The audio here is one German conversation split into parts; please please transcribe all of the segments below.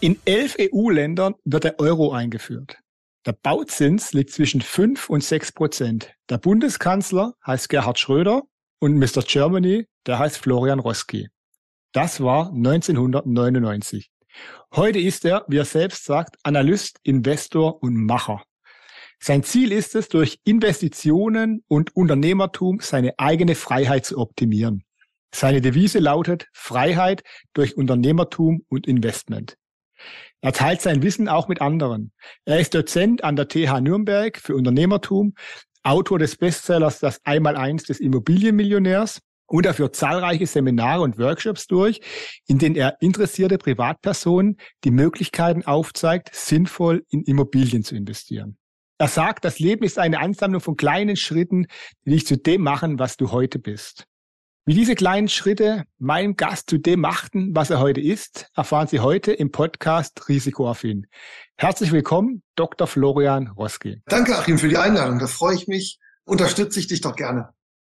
In elf EU-Ländern wird der Euro eingeführt. Der Bauzins liegt zwischen 5 und 6 Prozent. Der Bundeskanzler heißt Gerhard Schröder und Mr. Germany, der heißt Florian Roski. Das war 1999. Heute ist er, wie er selbst sagt, Analyst, Investor und Macher. Sein Ziel ist es, durch Investitionen und Unternehmertum seine eigene Freiheit zu optimieren. Seine Devise lautet Freiheit durch Unternehmertum und Investment. Er teilt sein Wissen auch mit anderen. Er ist Dozent an der TH Nürnberg für Unternehmertum, Autor des Bestsellers Das Einmaleins des Immobilienmillionärs und er führt zahlreiche Seminare und Workshops durch, in denen er interessierte Privatpersonen die Möglichkeiten aufzeigt, sinnvoll in Immobilien zu investieren. Er sagt, das Leben ist eine Ansammlung von kleinen Schritten, die dich zu dem machen, was du heute bist. Wie diese kleinen Schritte meinem Gast zu dem machten, was er heute ist, erfahren Sie heute im Podcast Risikoaffin. Herzlich willkommen, Dr. Florian Roski. Danke, Achim, für die Einladung. Da freue ich mich. Unterstütze ich dich doch gerne.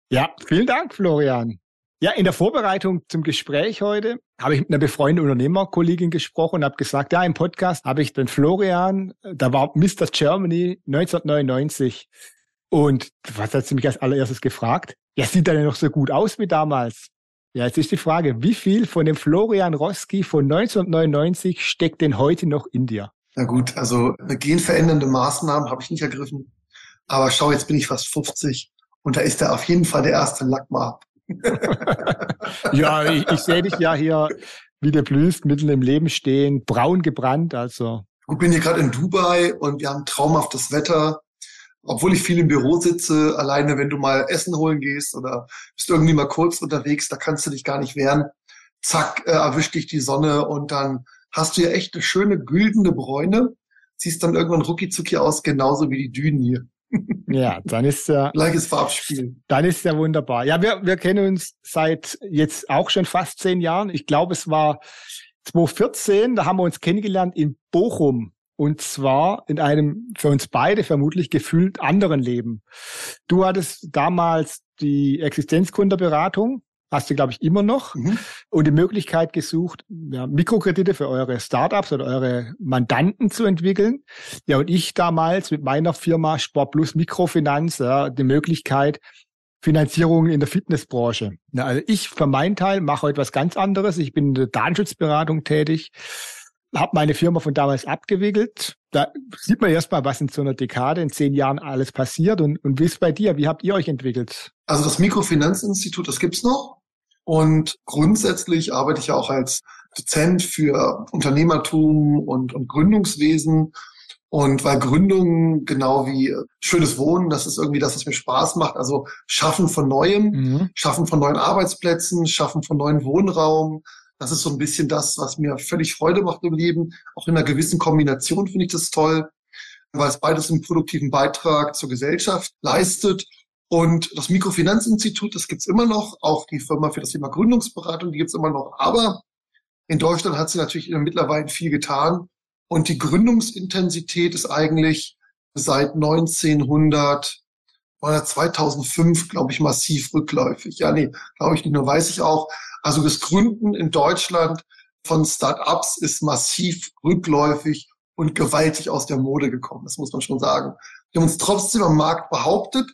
Ja, vielen Dank, Florian. Ja, in der Vorbereitung zum Gespräch heute habe ich mit einer befreundeten Unternehmerkollegin gesprochen und habe gesagt, ja, im Podcast habe ich den Florian, da war Mr. Germany 1999. Und was hat sie mich als allererstes gefragt? Ja, sieht er denn noch so gut aus wie damals? Ja, jetzt ist die Frage, wie viel von dem Florian Roski von 1999 steckt denn heute noch in dir? Na gut, also eine genverändernde Maßnahmen habe ich nicht ergriffen. Aber schau, jetzt bin ich fast 50 und da ist er auf jeden Fall der erste Lackmar. ja, ich, ich sehe dich ja hier, wie du blühst, mitten im Leben stehen, braun gebrannt, also. Ich bin hier gerade in Dubai und wir haben traumhaftes Wetter obwohl ich viel im Büro sitze, alleine wenn du mal Essen holen gehst oder bist irgendwie mal kurz unterwegs, da kannst du dich gar nicht wehren. Zack, äh, erwischt dich die Sonne und dann hast du ja echt eine schöne güldene Bräune. Siehst dann irgendwann rucki aus, genauso wie die Dünen hier. Ja, dann ist ja. Gleiches Farbspiel. Dann ist ja wunderbar. Ja, wir, wir kennen uns seit jetzt auch schon fast zehn Jahren. Ich glaube, es war 2014, da haben wir uns kennengelernt in Bochum. Und zwar in einem für uns beide vermutlich gefühlt anderen Leben. Du hattest damals die Existenzgründerberatung, hast du, glaube ich, immer noch, mhm. und die Möglichkeit gesucht, ja, Mikrokredite für eure Startups oder eure Mandanten zu entwickeln. Ja, und ich damals mit meiner Firma Sport Plus Mikrofinanz, ja, die Möglichkeit, Finanzierung in der Fitnessbranche. Ja, also ich für meinen Teil mache etwas ganz anderes. Ich bin in der Datenschutzberatung tätig habe meine Firma von damals abgewickelt. Da sieht man erstmal, was in so einer Dekade, in zehn Jahren alles passiert. Und, und wie ist bei dir? Wie habt ihr euch entwickelt? Also das Mikrofinanzinstitut, das gibt's noch. Und grundsätzlich arbeite ich ja auch als Dozent für Unternehmertum und, und Gründungswesen. Und weil Gründung genau wie schönes Wohnen, das ist irgendwie das, was mir Spaß macht. Also Schaffen von Neuem, mhm. Schaffen von neuen Arbeitsplätzen, Schaffen von neuen Wohnraum, das ist so ein bisschen das, was mir völlig Freude macht im Leben. Auch in einer gewissen Kombination finde ich das toll, weil es beides einen produktiven Beitrag zur Gesellschaft leistet. Und das Mikrofinanzinstitut, das gibt's immer noch. Auch die Firma für das Thema Gründungsberatung, die gibt's immer noch. Aber in Deutschland hat sie natürlich mittlerweile viel getan. Und die Gründungsintensität ist eigentlich seit 1900 oder 2005, glaube ich, massiv rückläufig. Ja, nee, glaube ich nicht nur, weiß ich auch. Also das Gründen in Deutschland von Start-ups ist massiv rückläufig und gewaltig aus der Mode gekommen. Das muss man schon sagen. Wir haben uns trotzdem am Markt behauptet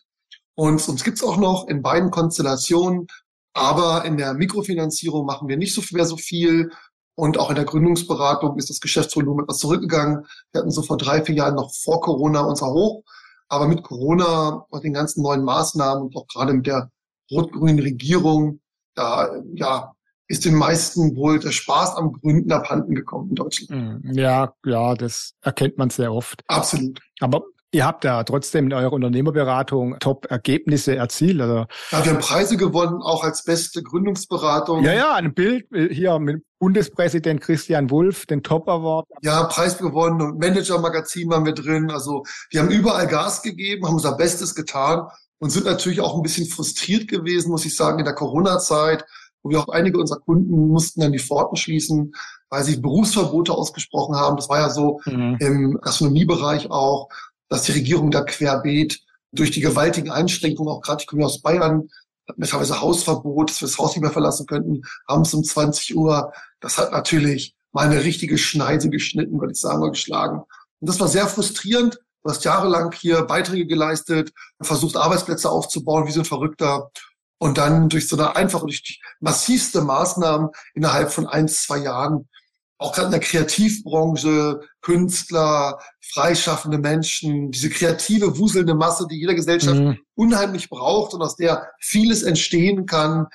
und uns gibt's auch noch in beiden Konstellationen. Aber in der Mikrofinanzierung machen wir nicht so mehr so viel. Und auch in der Gründungsberatung ist das Geschäftsvolumen etwas zurückgegangen. Wir hatten so vor drei, vier Jahren noch vor Corona unser Hoch. Aber mit Corona und den ganzen neuen Maßnahmen und auch gerade mit der rot-grünen Regierung da ja ist den meisten wohl der Spaß am Gründen abhanden gekommen in Deutschland. Mhm. Ja, ja, das erkennt man sehr oft. Absolut. Aber Ihr habt ja trotzdem in eurer Unternehmerberatung Top-Ergebnisse erzielt. Also ja, wir haben Preise gewonnen, auch als beste Gründungsberatung. Ja, ja, ein Bild äh, hier mit Bundespräsident Christian Wulff, den Top Award. Ja, Preis gewonnen und Manager-Magazin waren wir drin. Also wir haben überall Gas gegeben, haben unser Bestes getan und sind natürlich auch ein bisschen frustriert gewesen, muss ich sagen, in der Corona-Zeit, wo wir auch einige unserer Kunden mussten dann die Pforten schließen, weil sie Berufsverbote ausgesprochen haben. Das war ja so mhm. im Gastronomiebereich auch dass die Regierung da querbeet durch die gewaltigen Einschränkungen, auch gerade ich komme aus Bayern, hatten wir teilweise Hausverbot, dass wir das Haus nicht mehr verlassen könnten, abends um 20 Uhr. Das hat natürlich mal eine richtige Schneise geschnitten, würde ich sagen, oder geschlagen. Und das war sehr frustrierend. Du hast jahrelang hier Beiträge geleistet, versucht Arbeitsplätze aufzubauen, wie so ein Verrückter. Und dann durch so eine einfache, durch massivste Maßnahmen innerhalb von ein, zwei Jahren auch gerade in der Kreativbranche, Künstler, freischaffende Menschen, diese kreative, wuselnde Masse, die jeder Gesellschaft mhm. unheimlich braucht und aus der vieles entstehen kann,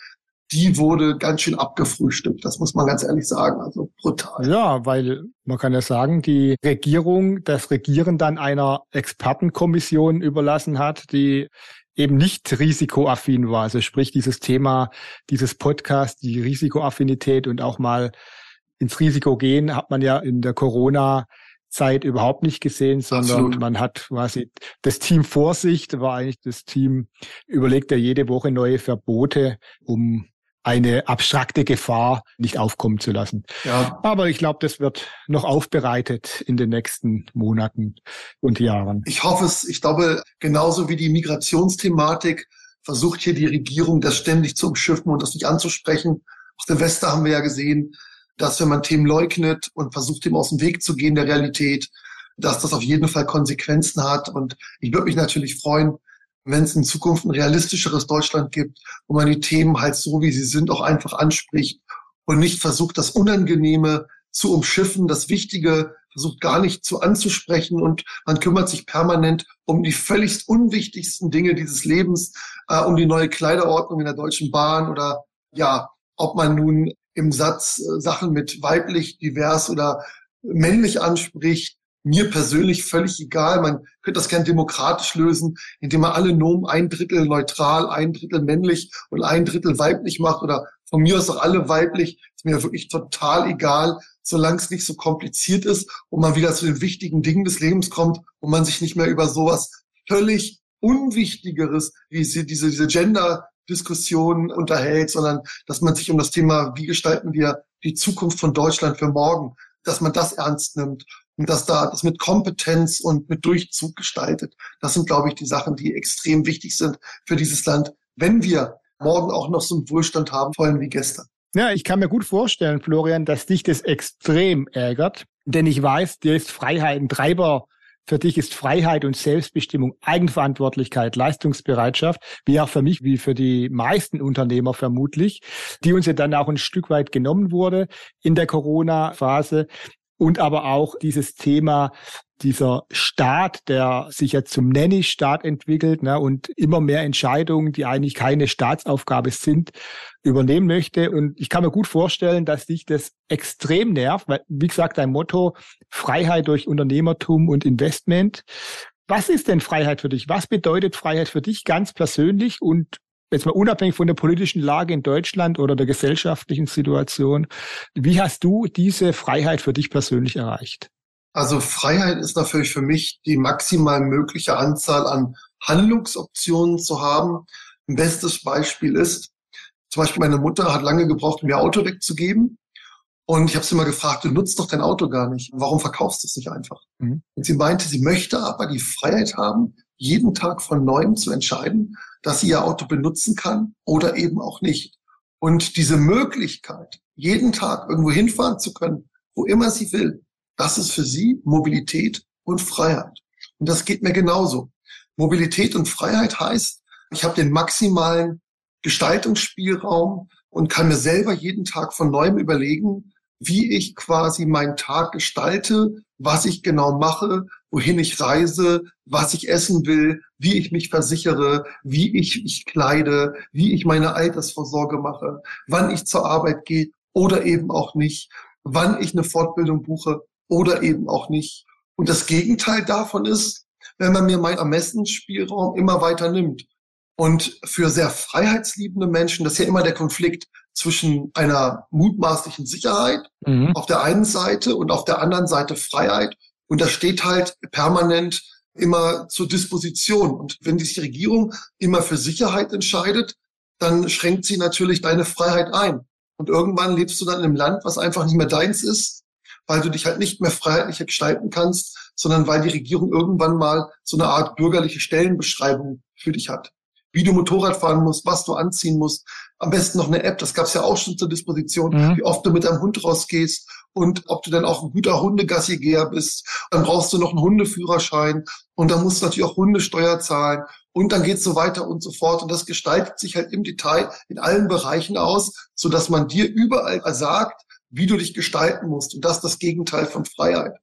die wurde ganz schön abgefrühstückt. Das muss man ganz ehrlich sagen. Also brutal. Ja, weil man kann ja sagen, die Regierung das Regieren dann einer Expertenkommission überlassen hat, die eben nicht risikoaffin war. Also sprich dieses Thema, dieses Podcast, die Risikoaffinität und auch mal ins Risiko gehen, hat man ja in der Corona Zeit überhaupt nicht gesehen, sondern Absolut. man hat quasi das Team Vorsicht, war eigentlich das Team, überlegt ja jede Woche neue Verbote, um eine abstrakte Gefahr nicht aufkommen zu lassen. Ja. Aber ich glaube, das wird noch aufbereitet in den nächsten Monaten und Jahren. Ich hoffe es. Ich glaube, genauso wie die Migrationsthematik versucht hier die Regierung, das ständig zu umschiffen und das nicht anzusprechen. Aus Silvester haben wir ja gesehen, dass wenn man Themen leugnet und versucht, dem aus dem Weg zu gehen der Realität, dass das auf jeden Fall Konsequenzen hat. Und ich würde mich natürlich freuen, wenn es in Zukunft ein realistischeres Deutschland gibt, wo man die Themen halt so, wie sie sind, auch einfach anspricht und nicht versucht, das Unangenehme zu umschiffen, das Wichtige versucht gar nicht zu anzusprechen und man kümmert sich permanent um die völligst unwichtigsten Dinge dieses Lebens, äh, um die neue Kleiderordnung in der Deutschen Bahn oder ja, ob man nun im Satz äh, Sachen mit weiblich, divers oder männlich anspricht. Mir persönlich völlig egal. Man könnte das gern demokratisch lösen, indem man alle Nomen ein Drittel neutral, ein Drittel männlich und ein Drittel weiblich macht oder von mir aus auch alle weiblich. Ist mir wirklich total egal, solange es nicht so kompliziert ist und man wieder zu den wichtigen Dingen des Lebens kommt und man sich nicht mehr über sowas völlig Unwichtigeres, wie diese, diese Gender Diskussion unterhält, sondern dass man sich um das Thema, wie gestalten wir die Zukunft von Deutschland für morgen, dass man das ernst nimmt und dass da das mit Kompetenz und mit Durchzug gestaltet. Das sind, glaube ich, die Sachen, die extrem wichtig sind für dieses Land, wenn wir morgen auch noch so einen Wohlstand haben wollen wie gestern. Ja, ich kann mir gut vorstellen, Florian, dass dich das extrem ärgert, denn ich weiß, dir ist Freiheit ein Treiber für dich ist Freiheit und Selbstbestimmung, Eigenverantwortlichkeit, Leistungsbereitschaft, wie auch für mich, wie für die meisten Unternehmer vermutlich, die uns ja dann auch ein Stück weit genommen wurde in der Corona-Phase und aber auch dieses Thema dieser Staat, der sich jetzt zum Nanny-Staat entwickelt ne, und immer mehr Entscheidungen, die eigentlich keine Staatsaufgabe sind, übernehmen möchte. Und ich kann mir gut vorstellen, dass dich das extrem nervt, weil, wie gesagt, dein Motto Freiheit durch Unternehmertum und Investment. Was ist denn Freiheit für dich? Was bedeutet Freiheit für dich ganz persönlich und jetzt mal unabhängig von der politischen Lage in Deutschland oder der gesellschaftlichen Situation, wie hast du diese Freiheit für dich persönlich erreicht? Also Freiheit ist natürlich für mich die maximal mögliche Anzahl an Handlungsoptionen zu haben. Ein bestes Beispiel ist, zum Beispiel meine Mutter hat lange gebraucht, ihr Auto wegzugeben. Und ich habe sie mal gefragt, du nutzt doch dein Auto gar nicht. Warum verkaufst du es nicht einfach? Mhm. Und sie meinte, sie möchte aber die Freiheit haben, jeden Tag von neuem zu entscheiden, dass sie ihr Auto benutzen kann oder eben auch nicht. Und diese Möglichkeit, jeden Tag irgendwo hinfahren zu können, wo immer sie will, das ist für sie Mobilität und Freiheit. Und das geht mir genauso. Mobilität und Freiheit heißt, ich habe den maximalen Gestaltungsspielraum und kann mir selber jeden Tag von neuem überlegen, wie ich quasi meinen Tag gestalte, was ich genau mache, wohin ich reise, was ich essen will, wie ich mich versichere, wie ich mich kleide, wie ich meine Altersvorsorge mache, wann ich zur Arbeit gehe oder eben auch nicht, wann ich eine Fortbildung buche oder eben auch nicht. Und das Gegenteil davon ist, wenn man mir meinen Ermessensspielraum immer weiter nimmt. Und für sehr freiheitsliebende Menschen, das ist ja immer der Konflikt zwischen einer mutmaßlichen Sicherheit mhm. auf der einen Seite und auf der anderen Seite Freiheit. Und das steht halt permanent immer zur Disposition. Und wenn die Regierung immer für Sicherheit entscheidet, dann schränkt sie natürlich deine Freiheit ein. Und irgendwann lebst du dann in einem Land, was einfach nicht mehr deins ist, weil du dich halt nicht mehr freiheitlich gestalten kannst, sondern weil die Regierung irgendwann mal so eine Art bürgerliche Stellenbeschreibung für dich hat wie du Motorrad fahren musst, was du anziehen musst. Am besten noch eine App, das gab's ja auch schon zur Disposition, mhm. wie oft du mit deinem Hund rausgehst und ob du dann auch ein guter Hundegassigeher bist. Dann brauchst du noch einen Hundeführerschein und dann musst du natürlich auch Hundesteuer zahlen und dann geht's so weiter und so fort. Und das gestaltet sich halt im Detail in allen Bereichen aus, so dass man dir überall sagt, wie du dich gestalten musst. Und das ist das Gegenteil von Freiheit.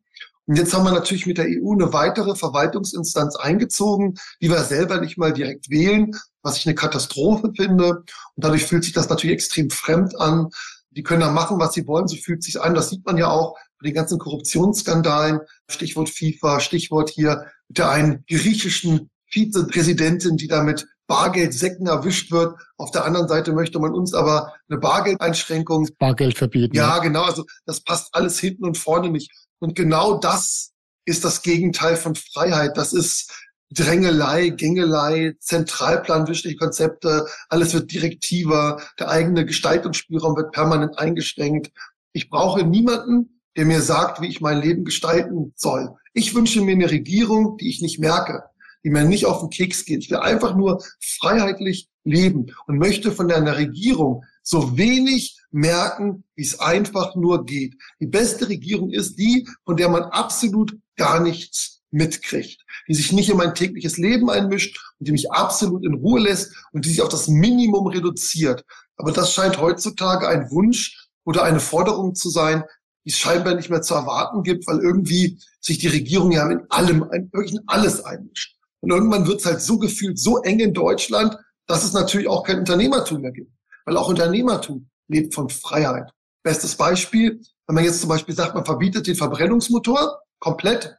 Und jetzt haben wir natürlich mit der EU eine weitere Verwaltungsinstanz eingezogen, die wir selber nicht mal direkt wählen, was ich eine Katastrophe finde. Und dadurch fühlt sich das natürlich extrem fremd an. Die können da machen, was sie wollen, so fühlt sich an. Das sieht man ja auch bei den ganzen Korruptionsskandalen. Stichwort FIFA, Stichwort hier mit der einen griechischen Vizepräsidentin, die da mit Bargeldsäcken erwischt wird. Auf der anderen Seite möchte man uns aber eine Bargeldeinschränkung. Bargeld verbieten. Ja, genau. Also das passt alles hinten und vorne nicht. Und genau das ist das Gegenteil von Freiheit. Das ist Drängelei, Gängelei, zentralplanwischte Konzepte, alles wird direktiver, der eigene Gestaltungsspielraum wird permanent eingeschränkt. Ich brauche niemanden, der mir sagt, wie ich mein Leben gestalten soll. Ich wünsche mir eine Regierung, die ich nicht merke, die mir nicht auf den Keks geht. Ich will einfach nur freiheitlich leben und möchte von einer Regierung so wenig merken, wie es einfach nur geht. Die beste Regierung ist die, von der man absolut gar nichts mitkriegt, die sich nicht in mein tägliches Leben einmischt und die mich absolut in Ruhe lässt und die sich auf das Minimum reduziert. Aber das scheint heutzutage ein Wunsch oder eine Forderung zu sein, die es scheinbar nicht mehr zu erwarten gibt, weil irgendwie sich die Regierung ja in allem, wirklich in alles einmischt. Und irgendwann wird es halt so gefühlt, so eng in Deutschland, dass es natürlich auch kein Unternehmertum mehr gibt. Weil auch Unternehmertum lebt von Freiheit. Bestes Beispiel, wenn man jetzt zum Beispiel sagt, man verbietet den Verbrennungsmotor komplett,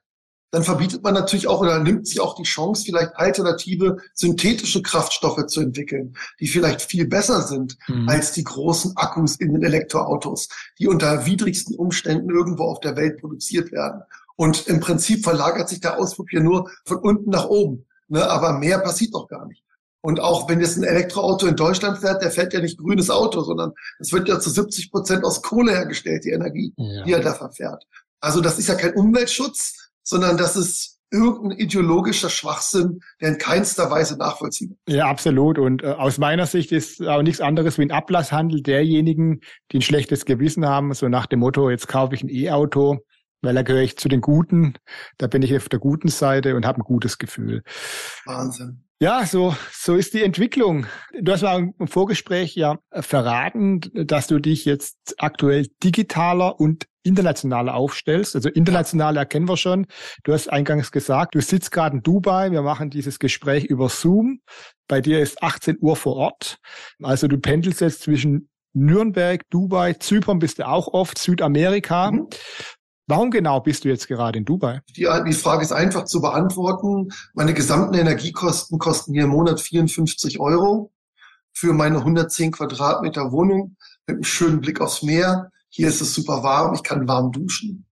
dann verbietet man natürlich auch oder nimmt sich auch die Chance, vielleicht alternative synthetische Kraftstoffe zu entwickeln, die vielleicht viel besser sind mhm. als die großen Akkus in den Elektroautos, die unter widrigsten Umständen irgendwo auf der Welt produziert werden. Und im Prinzip verlagert sich der Auspuff hier nur von unten nach oben. Ne? Aber mehr passiert doch gar nicht. Und auch wenn jetzt ein Elektroauto in Deutschland fährt, der fährt ja nicht grünes Auto, sondern es wird ja zu 70 Prozent aus Kohle hergestellt, die Energie, ja. die er da verfährt. Also das ist ja kein Umweltschutz, sondern das ist irgendein ideologischer Schwachsinn, der in keinster Weise nachvollziehbar ist. Ja, absolut. Und äh, aus meiner Sicht ist auch nichts anderes wie ein Ablasshandel derjenigen, die ein schlechtes Gewissen haben, so nach dem Motto, jetzt kaufe ich ein E-Auto, weil da gehöre ich zu den Guten, da bin ich auf der guten Seite und habe ein gutes Gefühl. Wahnsinn. Ja, so, so ist die Entwicklung. Du hast mal im Vorgespräch ja verraten, dass du dich jetzt aktuell digitaler und internationaler aufstellst. Also international erkennen wir schon. Du hast eingangs gesagt, du sitzt gerade in Dubai. Wir machen dieses Gespräch über Zoom. Bei dir ist 18 Uhr vor Ort. Also du pendelst jetzt zwischen Nürnberg, Dubai, Zypern bist du auch oft, Südamerika. Mhm. Warum genau bist du jetzt gerade in Dubai? Die, die Frage ist einfach zu beantworten. Meine gesamten Energiekosten kosten hier im Monat 54 Euro für meine 110 Quadratmeter Wohnung mit einem schönen Blick aufs Meer. Hier ist es super warm, ich kann warm duschen.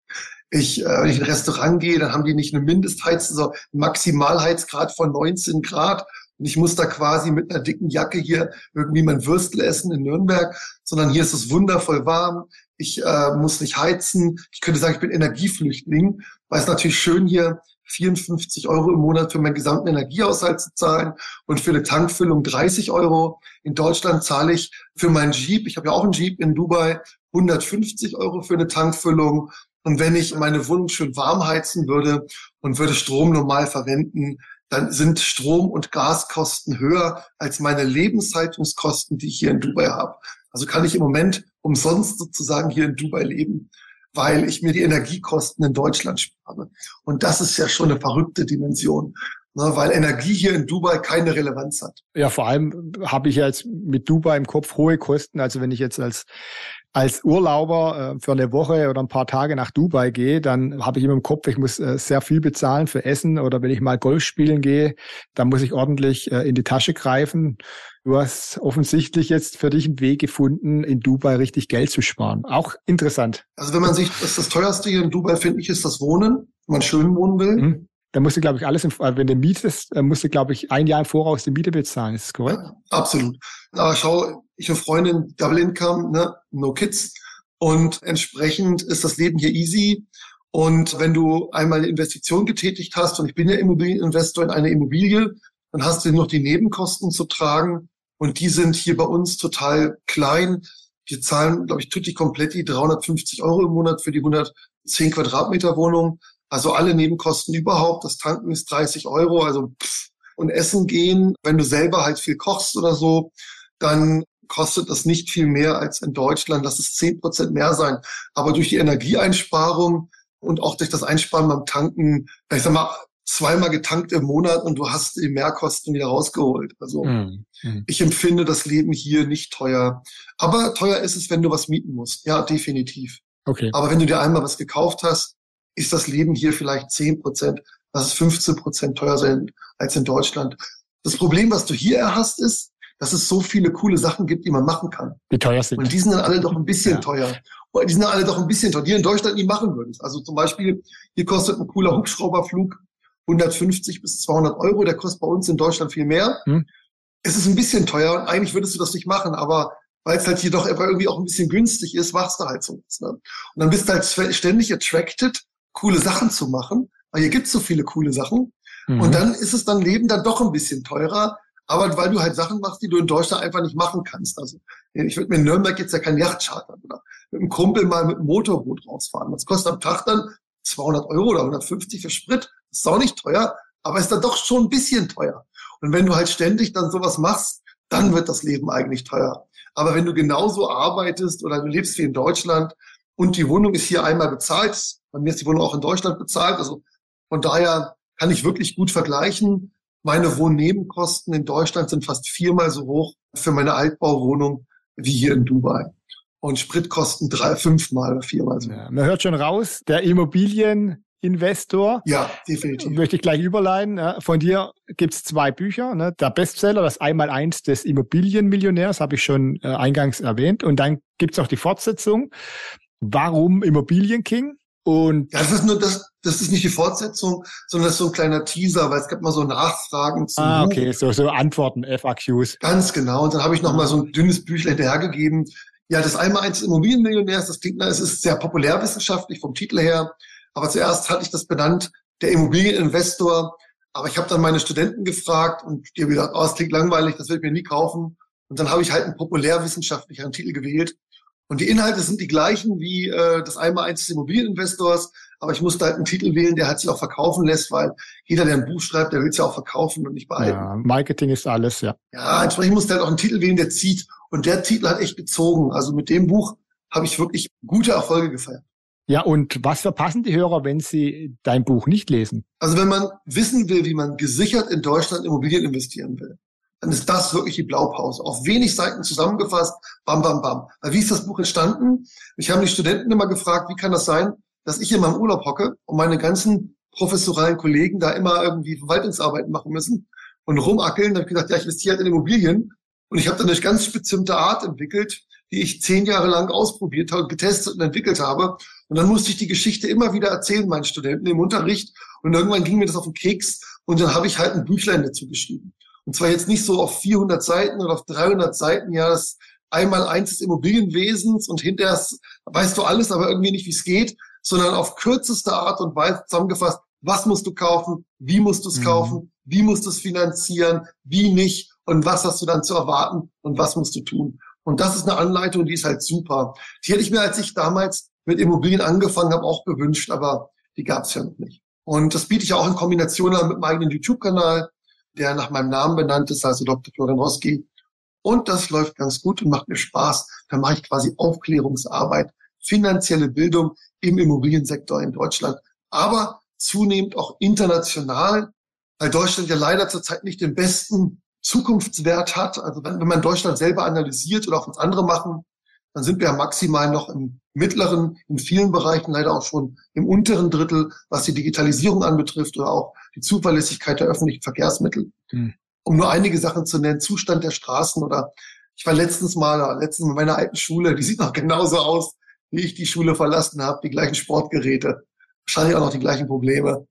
Ich, äh, wenn ich in ein Restaurant gehe, dann haben die nicht eine Mindestheiz, sondern Maximalheizgrad von 19 Grad. Und ich muss da quasi mit einer dicken Jacke hier irgendwie mein Würstel essen in Nürnberg, sondern hier ist es wundervoll warm ich äh, muss nicht heizen. Ich könnte sagen, ich bin Energieflüchtling, weil es natürlich schön hier 54 Euro im Monat für meinen gesamten Energiehaushalt zu zahlen und für eine Tankfüllung 30 Euro. In Deutschland zahle ich für meinen Jeep, ich habe ja auch einen Jeep in Dubai, 150 Euro für eine Tankfüllung. Und wenn ich meine Wohnung schön warm heizen würde und würde Strom normal verwenden, dann sind Strom- und Gaskosten höher als meine Lebenshaltungskosten, die ich hier in Dubai habe. Also kann ich im Moment umsonst sozusagen hier in Dubai leben, weil ich mir die Energiekosten in Deutschland spare. Und das ist ja schon eine verrückte Dimension, ne, weil Energie hier in Dubai keine Relevanz hat. Ja, vor allem habe ich jetzt mit Dubai im Kopf hohe Kosten. Also wenn ich jetzt als als Urlauber äh, für eine Woche oder ein paar Tage nach Dubai gehe, dann habe ich immer im Kopf, ich muss äh, sehr viel bezahlen für Essen oder wenn ich mal Golf spielen gehe, dann muss ich ordentlich äh, in die Tasche greifen. Du hast offensichtlich jetzt für dich einen Weg gefunden, in Dubai richtig Geld zu sparen. Auch interessant. Also wenn man sich, das, das teuerste hier in Dubai, finde ich, ist das Wohnen, wenn man schön wohnen will. Mhm. Da musst du, glaube ich, alles, im, also wenn du mietest, musst du, glaube ich, ein Jahr im Voraus die Miete bezahlen. Ist das korrekt? Ja, absolut. Aber schau, ich habe Freundin, Double Income, ne, no kids. Und entsprechend ist das Leben hier easy. Und wenn du einmal eine Investition getätigt hast, und ich bin ja Immobilieninvestor in eine Immobilie, dann hast du noch die Nebenkosten zu tragen. Und die sind hier bei uns total klein. Wir zahlen, glaube ich, tutti kompletti 350 Euro im Monat für die 110 Quadratmeter Wohnung. Also alle Nebenkosten überhaupt. Das Tanken ist 30 Euro. Also pff. und Essen gehen, wenn du selber halt viel kochst oder so, dann kostet das nicht viel mehr als in Deutschland. Lass es 10 Prozent mehr sein. Aber durch die Energieeinsparung und auch durch das Einsparen beim Tanken, ich sag mal, zweimal getankt im Monat und du hast die Mehrkosten wieder rausgeholt. Also mhm. ich empfinde das Leben hier nicht teuer. Aber teuer ist es, wenn du was mieten musst. Ja, definitiv. Okay. Aber wenn du dir einmal was gekauft hast, ist das Leben hier vielleicht 10 Prozent, lass es 15 Prozent teuer sein als in Deutschland. Das Problem, was du hier hast, ist, dass es so viele coole Sachen gibt, die man machen kann. Die teuer sind. Und die sind dann alle doch ein bisschen ja. teuer. Und die sind dann alle doch ein bisschen teuer, die in Deutschland nie machen würdest. Also zum Beispiel, hier kostet ein cooler Hubschrauberflug 150 bis 200 Euro. Der kostet bei uns in Deutschland viel mehr. Hm. Es ist ein bisschen teuer und eigentlich würdest du das nicht machen, aber weil es halt hier doch irgendwie auch ein bisschen günstig ist, machst du halt so was. Ne? Und dann bist du halt ständig attracted coole Sachen zu machen, weil hier gibt's so viele coole Sachen. Mhm. Und dann ist es dann Leben dann doch ein bisschen teurer, aber weil du halt Sachen machst, die du in Deutschland einfach nicht machen kannst. Also ich würde mir in Nürnberg jetzt ja kein Yacht chartern oder mit einem Kumpel mal mit einem Motorboot rausfahren. Das kostet am Tag dann 200 Euro oder 150 für Sprit. Das ist auch nicht teuer, aber ist dann doch schon ein bisschen teuer. Und wenn du halt ständig dann sowas machst, dann wird das Leben eigentlich teuer. Aber wenn du genauso arbeitest oder du lebst wie in Deutschland und die Wohnung ist hier einmal bezahlt, bei mir ist die Wohnung auch in Deutschland bezahlt. Also von daher kann ich wirklich gut vergleichen. Meine Wohnnebenkosten in Deutschland sind fast viermal so hoch für meine Altbauwohnung wie hier in Dubai. Und Spritkosten drei, fünfmal oder viermal so. Ja, man hört schon raus, der Immobilieninvestor. Ja, definitiv. Möchte ich gleich überleiten. Von dir gibt's zwei Bücher. Ne? Der Bestseller, das Einmaleins des Immobilienmillionärs, habe ich schon äh, eingangs erwähnt. Und dann gibt's auch die Fortsetzung. Warum Immobilienking? Und ja, das ist nur das, das ist nicht die Fortsetzung, sondern das ist so ein kleiner Teaser, weil es gab mal so Nachfragen zu. Ah, okay, so, so Antworten, FAQs. Ganz genau. Und dann habe ich noch mal so ein dünnes Büchlein hinterhergegeben. Ja, das einmal eins Immobilienmillionärs, das klingt, es ist sehr populärwissenschaftlich vom Titel her. Aber zuerst hatte ich das benannt, der Immobilieninvestor. Aber ich habe dann meine Studenten gefragt und die haben gesagt, oh, das klingt langweilig, das will ich mir nie kaufen. Und dann habe ich halt einen populärwissenschaftlicheren Titel gewählt. Und die Inhalte sind die gleichen wie äh, das Einmal-Eins des Immobilieninvestors, aber ich musste halt einen Titel wählen, der halt sich auch verkaufen lässt, weil jeder, der ein Buch schreibt, der will es ja auch verkaufen und nicht behalten. Ja, Marketing ist alles, ja. Ja, entsprechend musste halt auch einen Titel wählen, der zieht. Und der Titel hat echt gezogen. Also mit dem Buch habe ich wirklich gute Erfolge gefeiert. Ja, und was verpassen die Hörer, wenn sie dein Buch nicht lesen? Also wenn man wissen will, wie man gesichert in Deutschland Immobilien investieren will, dann ist das wirklich die Blaupause. Auf wenig Seiten zusammengefasst, bam, bam, bam. Weil wie ist das Buch entstanden? Ich habe die Studenten immer gefragt, wie kann das sein, dass ich in meinem Urlaub hocke und meine ganzen professoralen Kollegen da immer irgendwie Verwaltungsarbeiten machen müssen und rumackeln. Da habe ich gesagt, ja, ich investiere halt in Immobilien. Und ich habe dann eine ganz bestimmte Art entwickelt, die ich zehn Jahre lang ausprobiert habe, getestet und entwickelt habe. Und dann musste ich die Geschichte immer wieder erzählen meinen Studenten im Unterricht. Und irgendwann ging mir das auf den Keks. Und dann habe ich halt ein Büchlein dazu geschrieben. Und zwar jetzt nicht so auf 400 Seiten oder auf 300 Seiten, ja, das einmal eins des Immobilienwesens und hinterher weißt du alles, aber irgendwie nicht, wie es geht, sondern auf kürzeste Art und Weise zusammengefasst, was musst du kaufen, wie musst du es mhm. kaufen, wie musst du es finanzieren, wie nicht und was hast du dann zu erwarten und was musst du tun. Und das ist eine Anleitung, die ist halt super. Die hätte ich mir, als ich damals mit Immobilien angefangen habe, auch gewünscht, aber die gab es ja noch nicht. Und das biete ich auch in Kombination mit meinem eigenen YouTube-Kanal der nach meinem Namen benannt ist, also Dr. Florian Roski. Und das läuft ganz gut und macht mir Spaß. Da mache ich quasi Aufklärungsarbeit, finanzielle Bildung im Immobiliensektor in Deutschland, aber zunehmend auch international, weil Deutschland ja leider zurzeit nicht den besten Zukunftswert hat. Also wenn, wenn man Deutschland selber analysiert oder auch was andere machen, dann sind wir maximal noch im mittleren, in vielen Bereichen leider auch schon im unteren Drittel, was die Digitalisierung anbetrifft oder auch die Zuverlässigkeit der öffentlichen Verkehrsmittel. Hm. Um nur einige Sachen zu nennen, Zustand der Straßen oder ich war letztens mal, letztens in meiner alten Schule, die sieht noch genauso aus, wie ich die Schule verlassen habe, die gleichen Sportgeräte, wahrscheinlich auch noch die gleichen Probleme.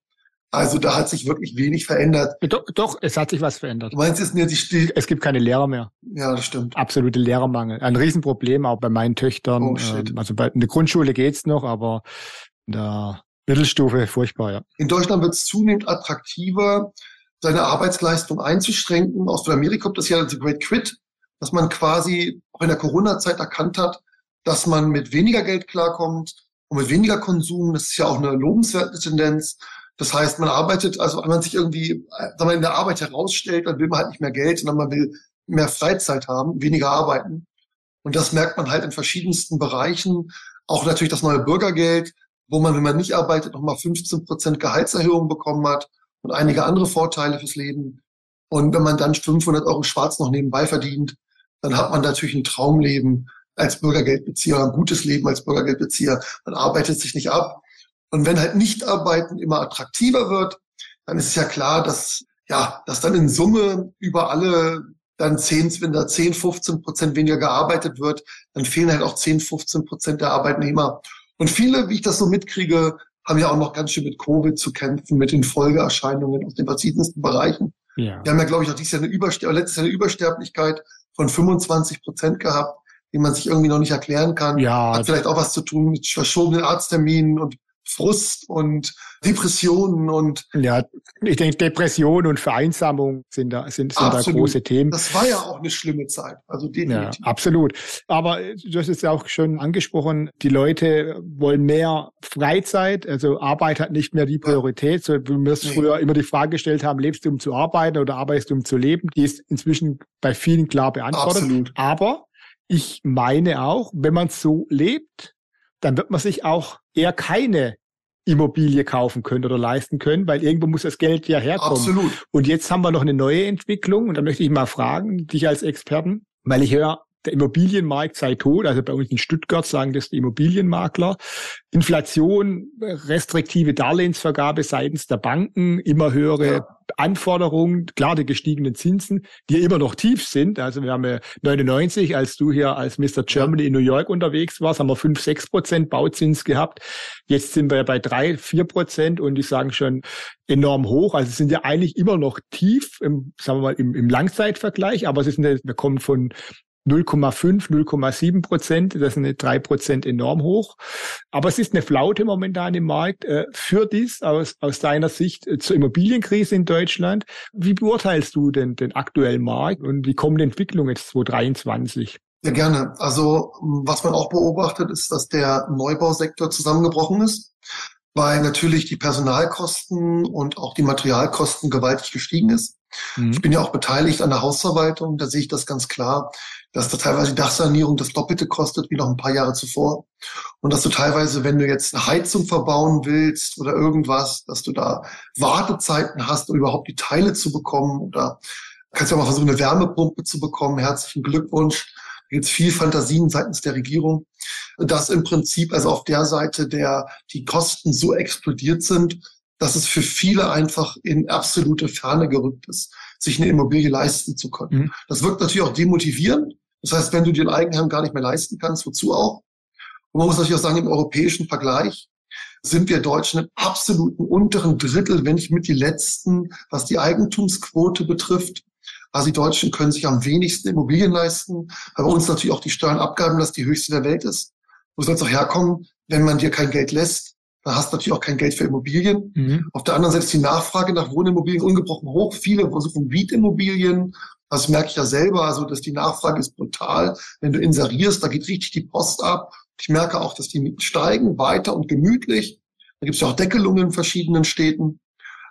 Also da hat sich wirklich wenig verändert. Doch, doch es hat sich was verändert. Du meinst, es, die, die es gibt keine Lehrer mehr. Ja, das stimmt. Absolute Lehrermangel. Ein Riesenproblem auch bei meinen Töchtern. Oh, shit. Ähm, also bei, in der Grundschule geht's noch, aber der Mittelstufe furchtbar, ja. In Deutschland wird es zunehmend attraktiver, seine Arbeitsleistung einzuschränken. Aus Amerika kommt das ja The Great Quit, dass man quasi auch in der Corona-Zeit erkannt hat, dass man mit weniger Geld klarkommt und mit weniger Konsum. Das ist ja auch eine lobenswerte Tendenz. Das heißt, man arbeitet, also wenn man sich irgendwie wenn man in der Arbeit herausstellt, dann will man halt nicht mehr Geld, sondern man will mehr Freizeit haben, weniger arbeiten. Und das merkt man halt in verschiedensten Bereichen. Auch natürlich das neue Bürgergeld, wo man, wenn man nicht arbeitet, nochmal 15 Prozent Gehaltserhöhung bekommen hat und einige andere Vorteile fürs Leben. Und wenn man dann 500 Euro schwarz noch nebenbei verdient, dann hat man natürlich ein Traumleben als Bürgergeldbezieher, ein gutes Leben als Bürgergeldbezieher. Man arbeitet sich nicht ab, und wenn halt Nichtarbeiten immer attraktiver wird, dann ist es ja klar, dass, ja, dass dann in Summe über alle dann 10, wenn da 10, 15 Prozent weniger gearbeitet wird, dann fehlen halt auch 10, 15 Prozent der Arbeitnehmer. Und viele, wie ich das so mitkriege, haben ja auch noch ganz schön mit Covid zu kämpfen, mit den Folgeerscheinungen aus den verschiedensten Bereichen. Ja. Wir haben ja, glaube ich, auch dieses Jahr eine Überster letztes Jahr eine Übersterblichkeit von 25 Prozent gehabt, die man sich irgendwie noch nicht erklären kann. Ja. Hat vielleicht auch was zu tun mit verschobenen Arztterminen und Frust und Depressionen und ja, ich denke Depression und Vereinsamung sind da sind, sind da große Themen. Das war ja auch eine schlimme Zeit, also definitiv. Ja, absolut. Aber du hast es ja auch schon angesprochen, die Leute wollen mehr Freizeit, also Arbeit hat nicht mehr die Priorität. So, wie wir es nee. früher immer die Frage gestellt haben, lebst du um zu arbeiten oder arbeitest du um zu leben? Die ist inzwischen bei vielen klar beantwortet. Absolut. Aber ich meine auch, wenn man so lebt, dann wird man sich auch eher keine Immobilie kaufen können oder leisten können, weil irgendwo muss das Geld ja herkommen. Absolut. Und jetzt haben wir noch eine neue Entwicklung und da möchte ich mal fragen, dich als Experten, weil ich höre, der Immobilienmarkt sei tot. Also bei uns in Stuttgart sagen das die Immobilienmakler. Inflation, restriktive Darlehensvergabe seitens der Banken, immer höhere ja. Anforderungen, klar die gestiegenen Zinsen, die immer noch tief sind. Also wir haben 99, als du hier als Mr. Germany in New York unterwegs warst, haben wir 5, 6 Prozent Bauzins gehabt. Jetzt sind wir bei 3, 4 Prozent und die sagen schon enorm hoch. Also sind ja eigentlich immer noch tief, im, sagen wir mal, im, im Langzeitvergleich, aber es ist eine, wir kommen von 0,5, 0,7 Prozent. Das sind drei Prozent enorm hoch. Aber es ist eine Flaute momentan im Markt. Äh, für dies aus, aus deiner Sicht äh, zur Immobilienkrise in Deutschland. Wie beurteilst du denn den aktuellen Markt und die Entwicklung jetzt 2023? Ja, gerne. Also was man auch beobachtet, ist, dass der Neubausektor zusammengebrochen ist, weil natürlich die Personalkosten und auch die Materialkosten gewaltig gestiegen ist. Mhm. Ich bin ja auch beteiligt an der Hausverwaltung, da sehe ich das ganz klar dass da teilweise die Dachsanierung das Doppelte kostet wie noch ein paar Jahre zuvor. Und dass du teilweise, wenn du jetzt eine Heizung verbauen willst oder irgendwas, dass du da Wartezeiten hast, um überhaupt die Teile zu bekommen. Oder kannst ja mal versuchen, eine Wärmepumpe zu bekommen. Herzlichen Glückwunsch. Da gibt viel Fantasien seitens der Regierung, dass im Prinzip also auf der Seite der die Kosten so explodiert sind, dass es für viele einfach in absolute Ferne gerückt ist, sich eine Immobilie leisten zu können. Mhm. Das wirkt natürlich auch demotivierend, das heißt, wenn du dir ein Eigenheim gar nicht mehr leisten kannst, wozu auch? Und man muss natürlich auch sagen, im europäischen Vergleich sind wir Deutschen im absoluten unteren Drittel, wenn nicht mit die letzten, was die Eigentumsquote betrifft. Also die Deutschen können sich am wenigsten Immobilien leisten, weil bei uns natürlich auch die Steuernabgaben, das die höchste der Welt ist. Wo soll es auch herkommen, wenn man dir kein Geld lässt? Dann hast du natürlich auch kein Geld für Immobilien. Mhm. Auf der anderen Seite ist die Nachfrage nach Wohnimmobilien ungebrochen hoch. Viele versuchen Mietimmobilien das merke ich ja selber, also dass die Nachfrage ist brutal. Wenn du inserierst, da geht richtig die Post ab. Ich merke auch, dass die Mieten steigen, weiter und gemütlich. Da gibt es ja auch Deckelungen in verschiedenen Städten.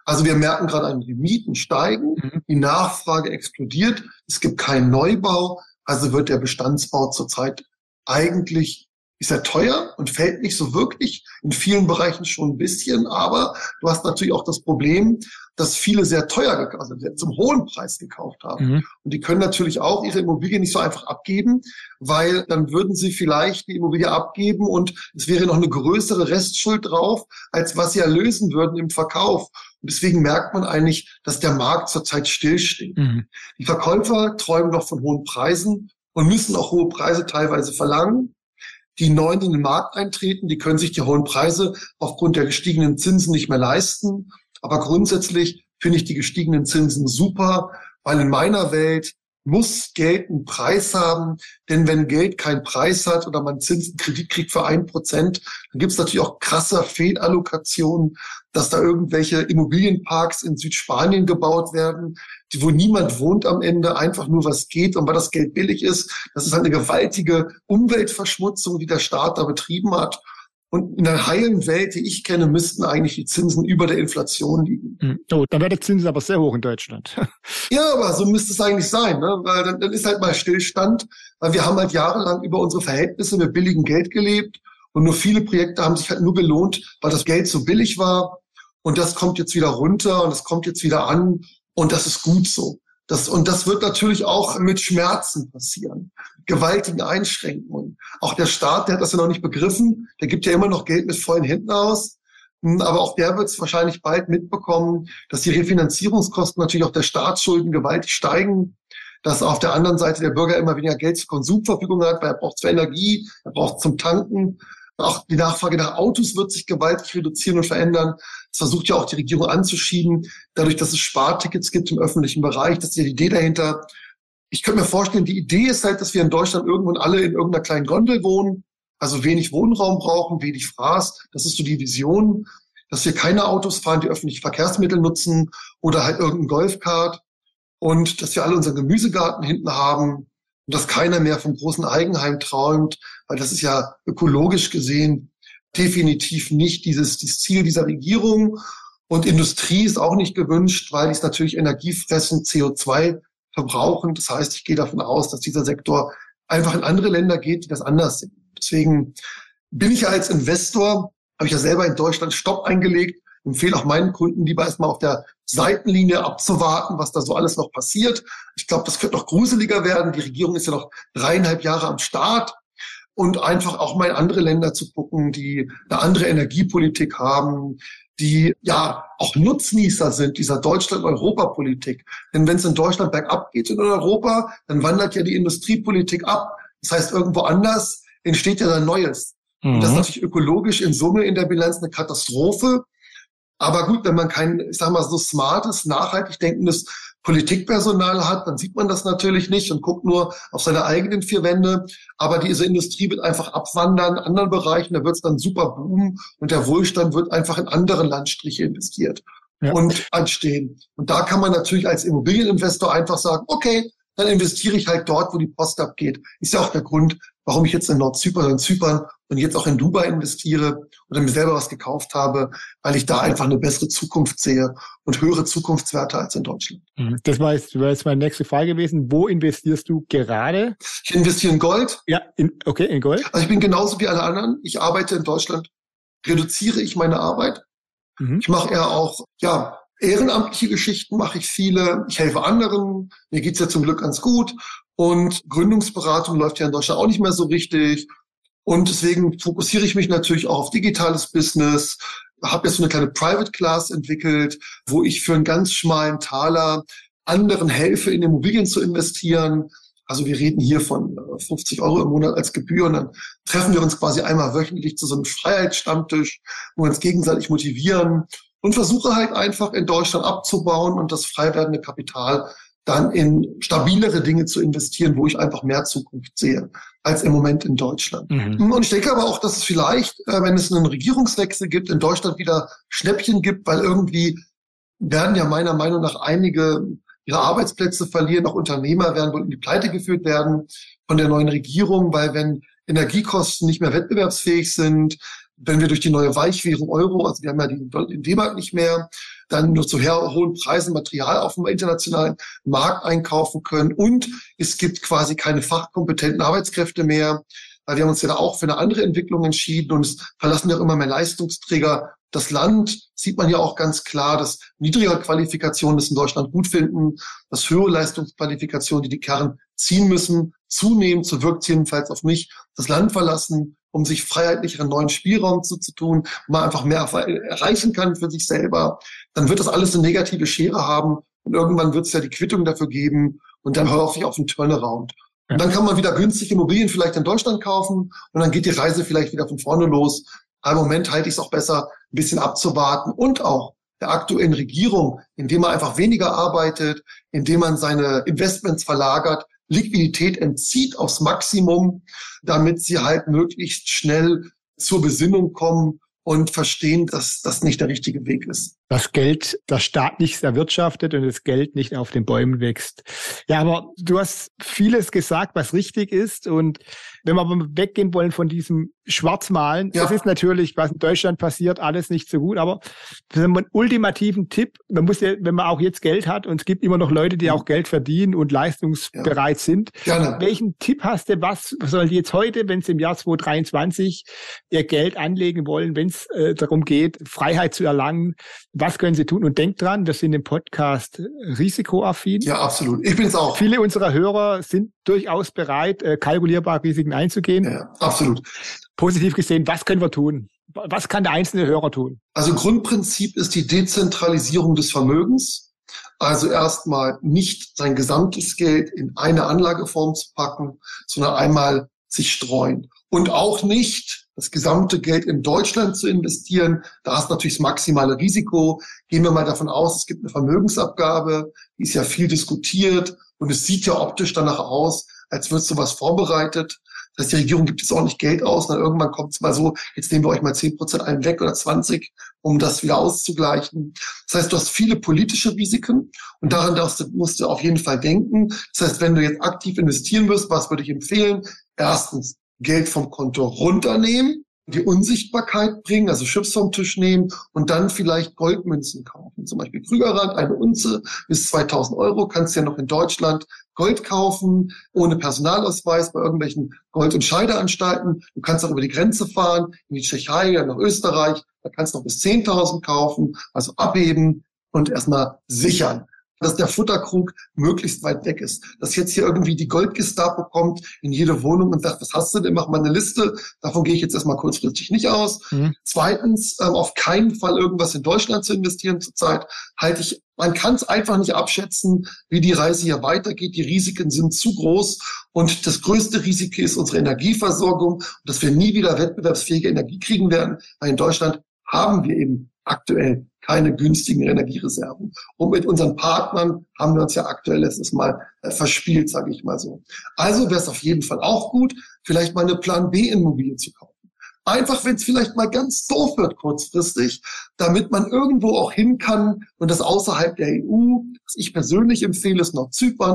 Also wir merken gerade, die Mieten steigen, mhm. die Nachfrage explodiert, es gibt keinen Neubau, also wird der Bestandsbau zurzeit eigentlich ist ja teuer und fällt nicht so wirklich, in vielen Bereichen schon ein bisschen, aber du hast natürlich auch das Problem, dass viele sehr teuer gekauft, also zum hohen Preis gekauft haben. Mhm. Und die können natürlich auch ihre Immobilie nicht so einfach abgeben, weil dann würden sie vielleicht die Immobilie abgeben und es wäre noch eine größere Restschuld drauf, als was sie erlösen würden im Verkauf. Und deswegen merkt man eigentlich, dass der Markt zurzeit stillsteht. Mhm. Die Verkäufer träumen noch von hohen Preisen und müssen auch hohe Preise teilweise verlangen die Neuen in den Markt eintreten, die können sich die hohen Preise aufgrund der gestiegenen Zinsen nicht mehr leisten. Aber grundsätzlich finde ich die gestiegenen Zinsen super, weil in meiner Welt muss Geld einen Preis haben. Denn wenn Geld keinen Preis hat oder man Zinsenkredit kriegt für ein Prozent, dann gibt es natürlich auch krasse Fehlallokationen, dass da irgendwelche Immobilienparks in Südspanien gebaut werden, wo niemand wohnt am Ende, einfach nur was geht und weil das Geld billig ist. Das ist eine gewaltige Umweltverschmutzung, die der Staat da betrieben hat. Und in der heilen Welt, die ich kenne, müssten eigentlich die Zinsen über der Inflation liegen. Hm. Oh, dann wäre der Zinsen aber sehr hoch in Deutschland. ja, aber so müsste es eigentlich sein, ne? weil dann, dann ist halt mal Stillstand, weil wir haben halt jahrelang über unsere Verhältnisse mit billigem Geld gelebt und nur viele Projekte haben sich halt nur gelohnt, weil das Geld so billig war. Und das kommt jetzt wieder runter und das kommt jetzt wieder an und das ist gut so. Das, und das wird natürlich auch mit Schmerzen passieren, gewaltigen Einschränkungen. Auch der Staat, der hat das ja noch nicht begriffen, der gibt ja immer noch Geld mit vollen Händen aus. Hm, aber auch der wird es wahrscheinlich bald mitbekommen, dass die Refinanzierungskosten natürlich auch der Staatsschulden gewaltig steigen, dass auf der anderen Seite der Bürger immer weniger Geld zur Konsumverfügung hat, weil er braucht zur Energie, er braucht zum Tanken. Auch die Nachfrage nach Autos wird sich gewaltig reduzieren und verändern. Das versucht ja auch die Regierung anzuschieben, dadurch, dass es Spartickets gibt im öffentlichen Bereich. Das ist ja die Idee dahinter. Ich könnte mir vorstellen, die Idee ist halt, dass wir in Deutschland irgendwann alle in irgendeiner kleinen Gondel wohnen, also wenig Wohnraum brauchen, wenig Fraß. Das ist so die Vision, dass wir keine Autos fahren, die öffentliche Verkehrsmittel nutzen oder halt irgendein Golfkart und dass wir alle unseren Gemüsegarten hinten haben und dass keiner mehr vom großen Eigenheim träumt, weil das ist ja ökologisch gesehen definitiv nicht dieses, dieses Ziel dieser Regierung. Und Industrie ist auch nicht gewünscht, weil es natürlich Energie fressen, CO2 verbrauchen. Das heißt, ich gehe davon aus, dass dieser Sektor einfach in andere Länder geht, die das anders sehen. Deswegen bin ich ja als Investor, habe ich ja selber in Deutschland Stopp eingelegt, empfehle auch meinen Kunden lieber erstmal auf der Seitenlinie abzuwarten, was da so alles noch passiert. Ich glaube, das könnte noch gruseliger werden. Die Regierung ist ja noch dreieinhalb Jahre am Start und einfach auch mal in andere Länder zu gucken, die eine andere Energiepolitik haben, die ja auch Nutznießer sind dieser Deutschland-Europa-Politik. Denn wenn es in Deutschland bergab geht in Europa, dann wandert ja die Industriepolitik ab. Das heißt, irgendwo anders entsteht ja dann Neues. Mhm. Und das ist mhm. natürlich ökologisch in Summe in der Bilanz eine Katastrophe. Aber gut, wenn man kein, ich sag mal, so smartes, nachhaltig denkendes Politikpersonal hat, dann sieht man das natürlich nicht und guckt nur auf seine eigenen vier Wände. Aber diese Industrie wird einfach abwandern in anderen Bereichen, da wird es dann super boomen und der Wohlstand wird einfach in andere Landstriche investiert ja. und anstehen. Und da kann man natürlich als Immobilieninvestor einfach sagen, okay, dann investiere ich halt dort, wo die Post abgeht. Ist ja auch der Grund, warum ich jetzt in Nordzypern und Zypern und jetzt auch in Dubai investiere oder mir selber was gekauft habe, weil ich da einfach eine bessere Zukunft sehe und höhere Zukunftswerte als in Deutschland. Mhm. Das war jetzt, war jetzt meine nächste Frage gewesen. Wo investierst du gerade? Ich investiere in Gold. Ja, in, okay, in Gold. Also ich bin genauso wie alle anderen. Ich arbeite in Deutschland, reduziere ich meine Arbeit. Mhm. Ich mache eher auch, ja, ehrenamtliche Geschichten mache ich viele. Ich helfe anderen. Mir geht's ja zum Glück ganz gut. Und Gründungsberatung läuft ja in Deutschland auch nicht mehr so richtig. Und deswegen fokussiere ich mich natürlich auch auf digitales Business, habe jetzt so eine kleine Private Class entwickelt, wo ich für einen ganz schmalen Taler anderen helfe, in Immobilien zu investieren. Also wir reden hier von 50 äh, Euro im Monat als Gebühr und dann treffen wir uns quasi einmal wöchentlich zu so einem Freiheitsstammtisch, wo wir uns gegenseitig motivieren und versuche halt einfach in Deutschland abzubauen und das frei werdende Kapital dann in stabilere Dinge zu investieren, wo ich einfach mehr Zukunft sehe als im Moment in Deutschland. Mhm. Und ich denke aber auch, dass es vielleicht, äh, wenn es einen Regierungswechsel gibt, in Deutschland wieder Schnäppchen gibt, weil irgendwie werden ja meiner Meinung nach einige ihre Arbeitsplätze verlieren, auch Unternehmer werden wohl in die Pleite geführt werden von der neuen Regierung, weil wenn Energiekosten nicht mehr wettbewerbsfähig sind, wenn wir durch die neue Weichwährung Euro, also wir haben ja den D-Mark nicht mehr, dann nur zu hohen Preisen Material auf dem internationalen Markt einkaufen können und es gibt quasi keine fachkompetenten Arbeitskräfte mehr, weil wir haben uns ja da auch für eine andere Entwicklung entschieden und es verlassen ja immer mehr Leistungsträger das Land. Sieht man ja auch ganz klar, dass niedrigere Qualifikationen es in Deutschland gut finden, dass höhere Leistungsqualifikationen, die die Kern ziehen müssen, zunehmend, so wirkt jedenfalls auf mich, das Land verlassen, um sich freiheitlicheren neuen Spielraum zuzutun, man einfach mehr erreichen kann für sich selber, dann wird das alles eine negative Schere haben und irgendwann wird es ja die Quittung dafür geben und dann hoffe ich auf einen Turnaround. Und dann kann man wieder günstig Immobilien vielleicht in Deutschland kaufen und dann geht die Reise vielleicht wieder von vorne los. Aber im Moment halte ich es auch besser, ein bisschen abzuwarten und auch der aktuellen Regierung, indem man einfach weniger arbeitet, indem man seine Investments verlagert, Liquidität entzieht aufs Maximum, damit sie halt möglichst schnell zur Besinnung kommen und verstehen, dass das nicht der richtige Weg ist. Das Geld, das Staat nicht erwirtschaftet und das Geld nicht auf den Bäumen wächst. Ja, aber du hast vieles gesagt, was richtig ist. Und wenn wir aber weggehen wollen von diesem Schwarzmalen, ja. das ist natürlich, was in Deutschland passiert, alles nicht so gut. Aber für einen ultimativen Tipp, man muss ja, wenn man auch jetzt Geld hat und es gibt immer noch Leute, die auch Geld verdienen und leistungsbereit ja. sind. Gerne. Welchen Tipp hast du, was soll jetzt heute, wenn sie im Jahr 2023 ihr Geld anlegen wollen, wenn es äh, darum geht, Freiheit zu erlangen, was können sie tun? Und denkt dran, wir sind im Podcast risikoaffin. Ja, absolut. Ich bin es auch. Viele unserer Hörer sind durchaus bereit, äh, kalkulierbare Risiken einzugehen. Ja, absolut. Positiv gesehen, was können wir tun? Was kann der einzelne Hörer tun? Also Grundprinzip ist die Dezentralisierung des Vermögens. Also erstmal nicht sein gesamtes Geld in eine Anlageform zu packen, sondern einmal sich streuen. Und auch nicht das gesamte Geld in Deutschland zu investieren. Da hast du natürlich das maximale Risiko. Gehen wir mal davon aus, es gibt eine Vermögensabgabe, die ist ja viel diskutiert und es sieht ja optisch danach aus, als wird sowas vorbereitet. Das heißt, die Regierung gibt jetzt auch nicht Geld aus, dann irgendwann kommt es mal so, jetzt nehmen wir euch mal zehn Prozent einen weg oder 20, um das wieder auszugleichen. Das heißt, du hast viele politische Risiken und daran darfst musst du auf jeden Fall denken. Das heißt, wenn du jetzt aktiv investieren wirst, was würde ich empfehlen? Erstens, Geld vom Konto runternehmen die Unsichtbarkeit bringen, also Chips vom Tisch nehmen und dann vielleicht Goldmünzen kaufen. Zum Beispiel Krügerrand, eine Unze bis 2000 Euro, kannst du ja noch in Deutschland Gold kaufen, ohne Personalausweis bei irgendwelchen Gold- und Scheideanstalten. Du kannst auch über die Grenze fahren, in die Tschechei, nach Österreich, da kannst du noch bis 10.000 kaufen, also abheben und erstmal sichern dass der Futterkrug möglichst weit weg ist. Dass jetzt hier irgendwie die Goldgestapo kommt in jede Wohnung und sagt, was hast du denn? Mach mal eine Liste. Davon gehe ich jetzt erstmal kurzfristig nicht aus. Mhm. Zweitens, ähm, auf keinen Fall irgendwas in Deutschland zu investieren zurzeit, halte ich man kann es einfach nicht abschätzen, wie die Reise hier weitergeht. Die Risiken sind zu groß. Und das größte Risiko ist unsere Energieversorgung, dass wir nie wieder wettbewerbsfähige Energie kriegen werden. Weil in Deutschland haben wir eben aktuell keine günstigen Energiereserven. Und mit unseren Partnern haben wir uns ja aktuell letztes Mal äh, verspielt, sage ich mal so. Also wäre es auf jeden Fall auch gut, vielleicht mal eine Plan B-Immobilie zu kaufen. Einfach, wenn es vielleicht mal ganz doof wird kurzfristig, damit man irgendwo auch hin kann und das außerhalb der EU, was ich persönlich empfehle, ist noch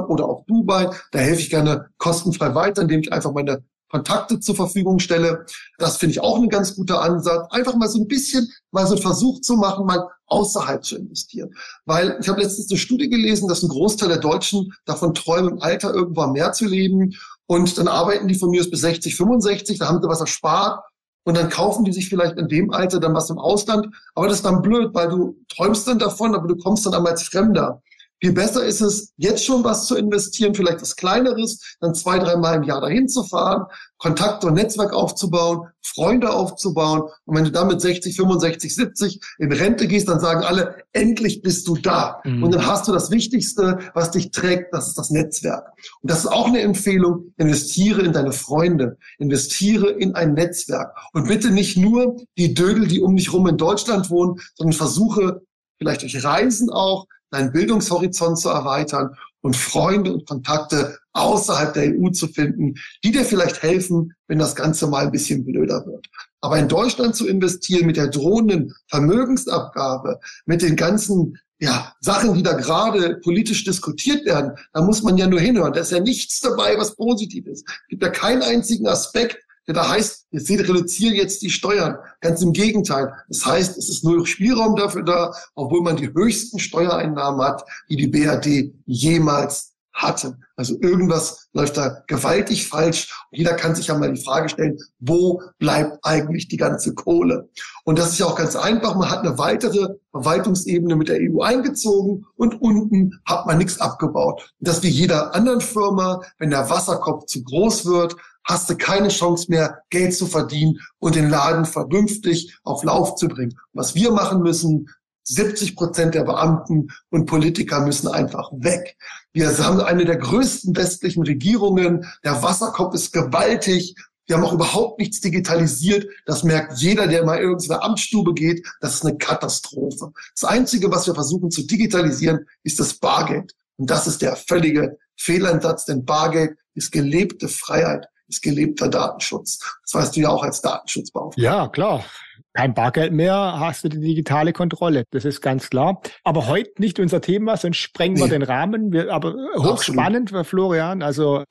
oder auch Dubai. Da helfe ich gerne kostenfrei weiter, indem ich einfach meine Kontakte zur Verfügung stelle. Das finde ich auch ein ganz guter Ansatz. Einfach mal so ein bisschen, mal so einen Versuch zu machen, mal außerhalb zu investieren. Weil ich habe letztens eine Studie gelesen, dass ein Großteil der Deutschen davon träumen, im Alter irgendwann mehr zu leben. Und dann arbeiten die von mir aus bis 60, 65, da haben sie was erspart. Und dann kaufen die sich vielleicht in dem Alter dann was im Ausland. Aber das ist dann blöd, weil du träumst dann davon, aber du kommst dann einmal als Fremder. Viel besser ist es, jetzt schon was zu investieren, vielleicht was Kleineres, dann zwei, dreimal im Jahr dahin zu fahren, Kontakte und Netzwerk aufzubauen, Freunde aufzubauen. Und wenn du damit 60, 65, 70 in Rente gehst, dann sagen alle, endlich bist du da. Mhm. Und dann hast du das Wichtigste, was dich trägt, das ist das Netzwerk. Und das ist auch eine Empfehlung, investiere in deine Freunde, investiere in ein Netzwerk. Und bitte nicht nur die Dödel, die um dich rum in Deutschland wohnen, sondern versuche vielleicht durch Reisen auch deinen Bildungshorizont zu erweitern und Freunde und Kontakte außerhalb der EU zu finden, die dir vielleicht helfen, wenn das Ganze mal ein bisschen blöder wird. Aber in Deutschland zu investieren mit der drohenden Vermögensabgabe, mit den ganzen ja, Sachen, die da gerade politisch diskutiert werden, da muss man ja nur hinhören. Da ist ja nichts dabei, was positiv ist. Es gibt ja keinen einzigen Aspekt, der da heißt, wir reduzieren jetzt die Steuern. Ganz im Gegenteil. Das heißt, es ist nur Spielraum dafür da, obwohl man die höchsten Steuereinnahmen hat, die die BRD jemals hatte. Also irgendwas läuft da gewaltig falsch. Und jeder kann sich ja mal die Frage stellen, wo bleibt eigentlich die ganze Kohle? Und das ist ja auch ganz einfach. Man hat eine weitere Verwaltungsebene mit der EU eingezogen und unten hat man nichts abgebaut. Und das wie jeder anderen Firma, wenn der Wasserkopf zu groß wird, hast du keine Chance mehr, Geld zu verdienen und den Laden vernünftig auf Lauf zu bringen. Was wir machen müssen, 70 Prozent der Beamten und Politiker müssen einfach weg. Wir haben eine der größten westlichen Regierungen. Der Wasserkopf ist gewaltig. Wir haben auch überhaupt nichts digitalisiert. Das merkt jeder, der mal in irgendeine Amtsstube geht. Das ist eine Katastrophe. Das Einzige, was wir versuchen zu digitalisieren, ist das Bargeld. Und das ist der völlige Fehleinsatz, denn Bargeld ist gelebte Freiheit, ist gelebter Datenschutz. Das weißt du ja auch als Datenschutzbeauftragter. Ja, klar kein Bargeld mehr, hast du die digitale Kontrolle. Das ist ganz klar. Aber heute nicht unser Thema, sonst sprengen nee. wir den Rahmen. Wir, aber hochspannend, Absolut. Florian, also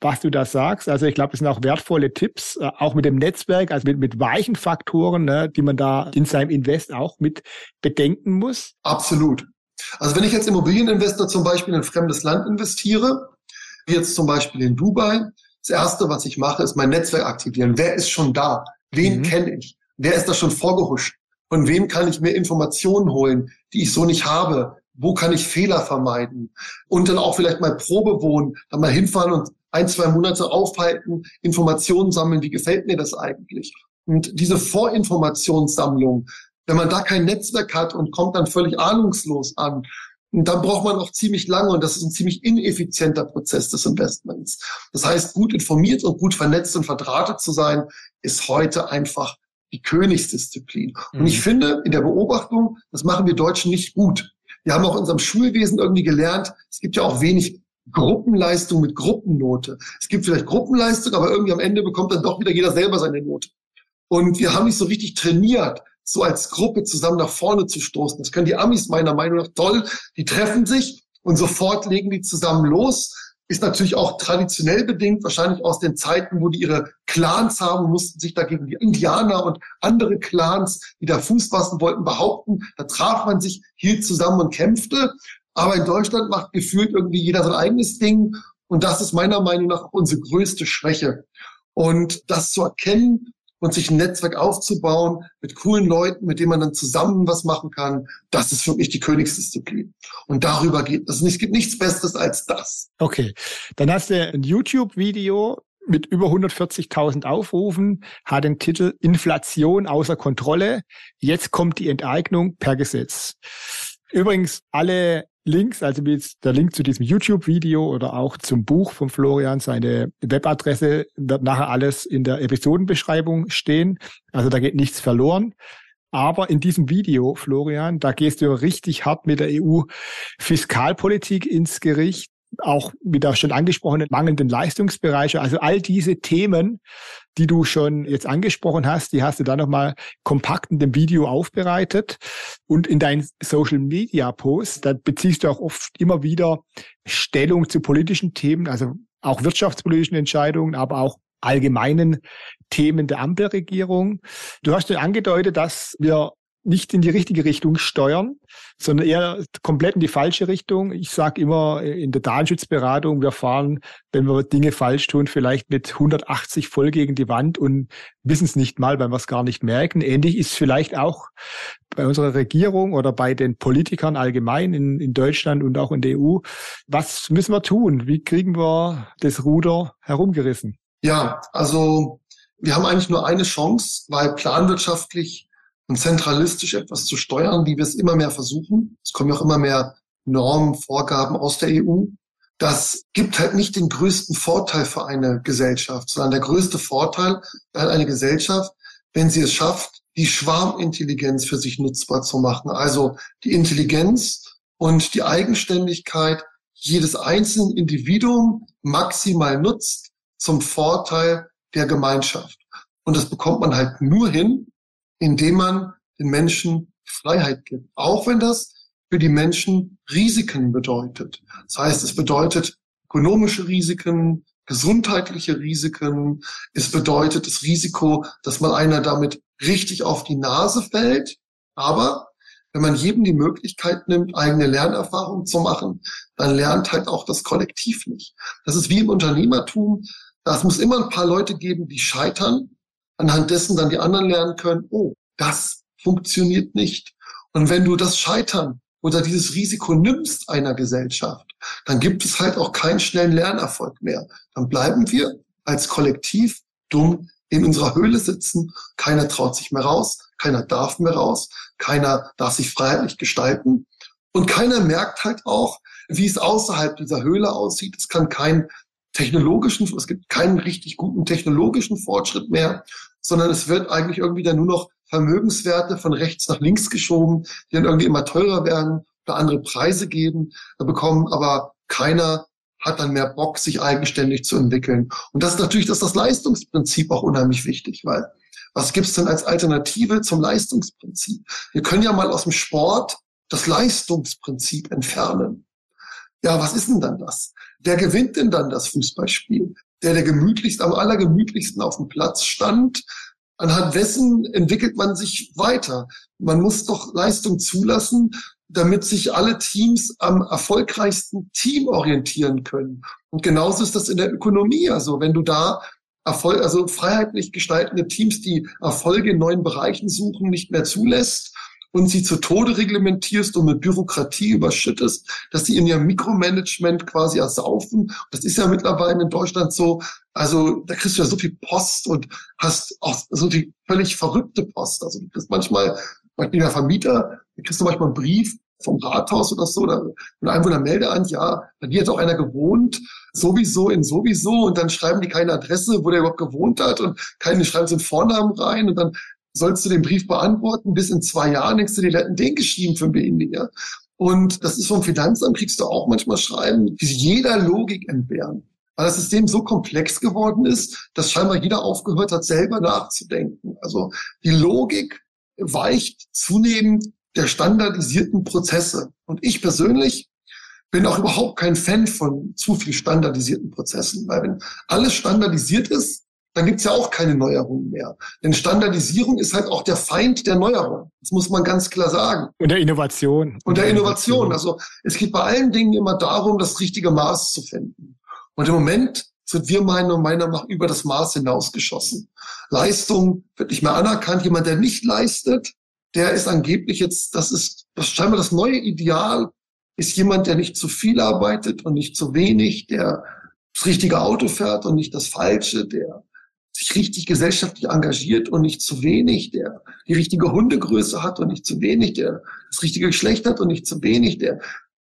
was du da sagst. Also ich glaube, das sind auch wertvolle Tipps, äh, auch mit dem Netzwerk, also mit, mit weichen Faktoren, ne, die man da in seinem Invest auch mit bedenken muss. Absolut. Also wenn ich jetzt Immobilieninvestor zum Beispiel in ein fremdes Land investiere, wie jetzt zum Beispiel in Dubai, das Erste, was ich mache, ist mein Netzwerk aktivieren. Wer ist schon da? Wen mhm. kenne ich? Wer ist da schon vorgehuscht? Von wem kann ich mir Informationen holen, die ich so nicht habe? Wo kann ich Fehler vermeiden? Und dann auch vielleicht mal Probe wohnen, dann mal hinfahren und ein, zwei Monate aufhalten, Informationen sammeln. Wie gefällt mir das eigentlich? Und diese Vorinformationssammlung, wenn man da kein Netzwerk hat und kommt dann völlig ahnungslos an, dann braucht man auch ziemlich lange und das ist ein ziemlich ineffizienter Prozess des Investments. Das heißt, gut informiert und gut vernetzt und verdrahtet zu sein, ist heute einfach die Königsdisziplin. Mhm. Und ich mhm. finde, in der Beobachtung, das machen wir Deutschen nicht gut. Wir haben auch in unserem Schulwesen irgendwie gelernt, es gibt ja auch wenig Gruppenleistung mit Gruppennote. Es gibt vielleicht Gruppenleistung, aber irgendwie am Ende bekommt dann doch wieder jeder selber seine Note. Und wir haben nicht so richtig trainiert, so als Gruppe zusammen nach vorne zu stoßen. Das können die Amis meiner Meinung nach toll. Die treffen sich und sofort legen die zusammen los ist natürlich auch traditionell bedingt, wahrscheinlich aus den Zeiten, wo die ihre Clans haben, mussten sich dagegen die Indianer und andere Clans, die da Fuß fassen wollten, behaupten. Da traf man sich, hielt zusammen und kämpfte. Aber in Deutschland macht gefühlt irgendwie jeder sein eigenes Ding. Und das ist meiner Meinung nach unsere größte Schwäche. Und das zu erkennen und sich ein Netzwerk aufzubauen mit coolen Leuten, mit denen man dann zusammen was machen kann, das ist für mich die Königsdisziplin. Und darüber geht es. Es gibt nichts Besseres als das. Okay, dann hast du ein YouTube-Video mit über 140.000 Aufrufen, hat den Titel Inflation außer Kontrolle. Jetzt kommt die Enteignung per Gesetz. Übrigens, alle Links, also jetzt der Link zu diesem YouTube-Video oder auch zum Buch von Florian, seine Webadresse wird nachher alles in der Episodenbeschreibung stehen. Also da geht nichts verloren. Aber in diesem Video, Florian, da gehst du richtig hart mit der EU-Fiskalpolitik ins Gericht auch wie da schon angesprochenen mangelnden Leistungsbereiche. Also all diese Themen, die du schon jetzt angesprochen hast, die hast du da nochmal kompakt in dem Video aufbereitet. Und in deinen Social Media Posts, da beziehst du auch oft immer wieder Stellung zu politischen Themen, also auch wirtschaftspolitischen Entscheidungen, aber auch allgemeinen Themen der Ampelregierung. Du hast schon angedeutet, dass wir nicht in die richtige Richtung steuern, sondern eher komplett in die falsche Richtung. Ich sage immer in der Datenschutzberatung, wir fahren, wenn wir Dinge falsch tun, vielleicht mit 180 voll gegen die Wand und wissen es nicht mal, weil wir es gar nicht merken. Ähnlich ist vielleicht auch bei unserer Regierung oder bei den Politikern allgemein in, in Deutschland und auch in der EU. Was müssen wir tun? Wie kriegen wir das Ruder herumgerissen? Ja, also wir haben eigentlich nur eine Chance, weil planwirtschaftlich und zentralistisch etwas zu steuern, wie wir es immer mehr versuchen. Es kommen ja auch immer mehr Normen, Vorgaben aus der EU. Das gibt halt nicht den größten Vorteil für eine Gesellschaft, sondern der größte Vorteil hat eine Gesellschaft, wenn sie es schafft, die Schwarmintelligenz für sich nutzbar zu machen. Also die Intelligenz und die Eigenständigkeit jedes einzelnen Individuum maximal nutzt zum Vorteil der Gemeinschaft. Und das bekommt man halt nur hin, indem man den Menschen Freiheit gibt. Auch wenn das für die Menschen Risiken bedeutet. Das heißt, es bedeutet ökonomische Risiken, gesundheitliche Risiken. Es bedeutet das Risiko, dass mal einer damit richtig auf die Nase fällt. Aber wenn man jedem die Möglichkeit nimmt, eigene Lernerfahrung zu machen, dann lernt halt auch das Kollektiv nicht. Das ist wie im Unternehmertum. Es muss immer ein paar Leute geben, die scheitern, anhand dessen dann die anderen lernen können, oh, das funktioniert nicht. Und wenn du das Scheitern oder dieses Risiko nimmst einer Gesellschaft, dann gibt es halt auch keinen schnellen Lernerfolg mehr. Dann bleiben wir als Kollektiv dumm in unserer Höhle sitzen. Keiner traut sich mehr raus, keiner darf mehr raus, keiner darf sich freiheitlich gestalten. Und keiner merkt halt auch, wie es außerhalb dieser Höhle aussieht. Es kann keinen technologischen, es gibt keinen richtig guten technologischen Fortschritt mehr, sondern es wird eigentlich irgendwie dann nur noch Vermögenswerte von rechts nach links geschoben, die dann irgendwie immer teurer werden oder andere Preise geben, bekommen aber keiner hat dann mehr Bock, sich eigenständig zu entwickeln. Und das ist natürlich das, das Leistungsprinzip auch unheimlich wichtig, weil was gibt's denn als Alternative zum Leistungsprinzip? Wir können ja mal aus dem Sport das Leistungsprinzip entfernen. Ja, was ist denn dann das? Wer gewinnt denn dann das Fußballspiel? Der, der gemütlichst, am allergemütlichsten auf dem Platz stand, anhand dessen entwickelt man sich weiter. Man muss doch Leistung zulassen, damit sich alle Teams am erfolgreichsten Team orientieren können. Und genauso ist das in der Ökonomie. Also wenn du da Erfolg, also freiheitlich gestaltende Teams, die Erfolge in neuen Bereichen suchen, nicht mehr zulässt und sie zu Tode reglementierst und mit Bürokratie überschüttest, dass sie in ihrem Mikromanagement quasi ersaufen. Das ist ja mittlerweile in Deutschland so. Also da kriegst du ja so viel Post und hast auch so viel völlig verrückte Post. Also du kriegst manchmal, ich bin ja Vermieter, da kriegst du manchmal einen Brief vom Rathaus oder so, oder ein Einwohner melde an, ja, dir hat auch einer gewohnt, sowieso in sowieso, und dann schreiben die keine Adresse, wo der überhaupt gewohnt hat, und keine schreiben so einen Vornamen rein, und dann sollst du den Brief beantworten, bis in zwei Jahren denkst du, die hätten den geschrieben für BND, Und das ist vom Finanzamt, kriegst du auch manchmal Schreiben, die jeder Logik entbehren. Weil das System so komplex geworden ist, dass scheinbar jeder aufgehört hat, selber nachzudenken. Also die Logik weicht zunehmend der standardisierten Prozesse. Und ich persönlich bin auch überhaupt kein Fan von zu viel standardisierten Prozessen, weil wenn alles standardisiert ist, dann gibt's ja auch keine Neuerungen mehr. Denn Standardisierung ist halt auch der Feind der Neuerung. Das muss man ganz klar sagen. Und der Innovation. Und der Innovation. Also es geht bei allen Dingen immer darum, das richtige Maß zu finden. Und im Moment sind wir meiner Meinung nach über das Maß hinausgeschossen. Leistung wird nicht mehr anerkannt. Jemand, der nicht leistet, der ist angeblich jetzt, das ist das scheinbar das neue Ideal, ist jemand, der nicht zu viel arbeitet und nicht zu wenig, der das richtige Auto fährt und nicht das falsche, der sich richtig gesellschaftlich engagiert und nicht zu wenig, der die richtige Hundegröße hat und nicht zu wenig, der das richtige Geschlecht hat und nicht zu wenig, der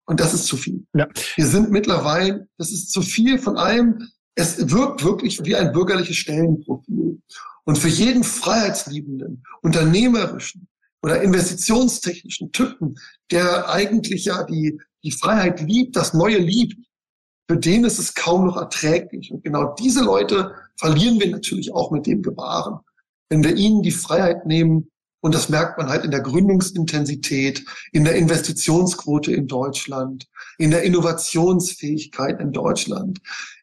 und das ist zu viel. Ja. Wir sind mittlerweile, das ist zu viel von allem. Es wirkt wirklich wie ein bürgerliches Stellenprofil. Und für jeden freiheitsliebenden, unternehmerischen, oder investitionstechnischen Typen, der eigentlich ja die, die Freiheit liebt, das Neue liebt, für den ist es kaum noch erträglich. Und genau diese Leute verlieren wir natürlich auch mit dem Gebaren. Wenn wir ihnen die Freiheit nehmen, und das merkt man halt in der Gründungsintensität, in der Investitionsquote in Deutschland, in der Innovationsfähigkeit in Deutschland.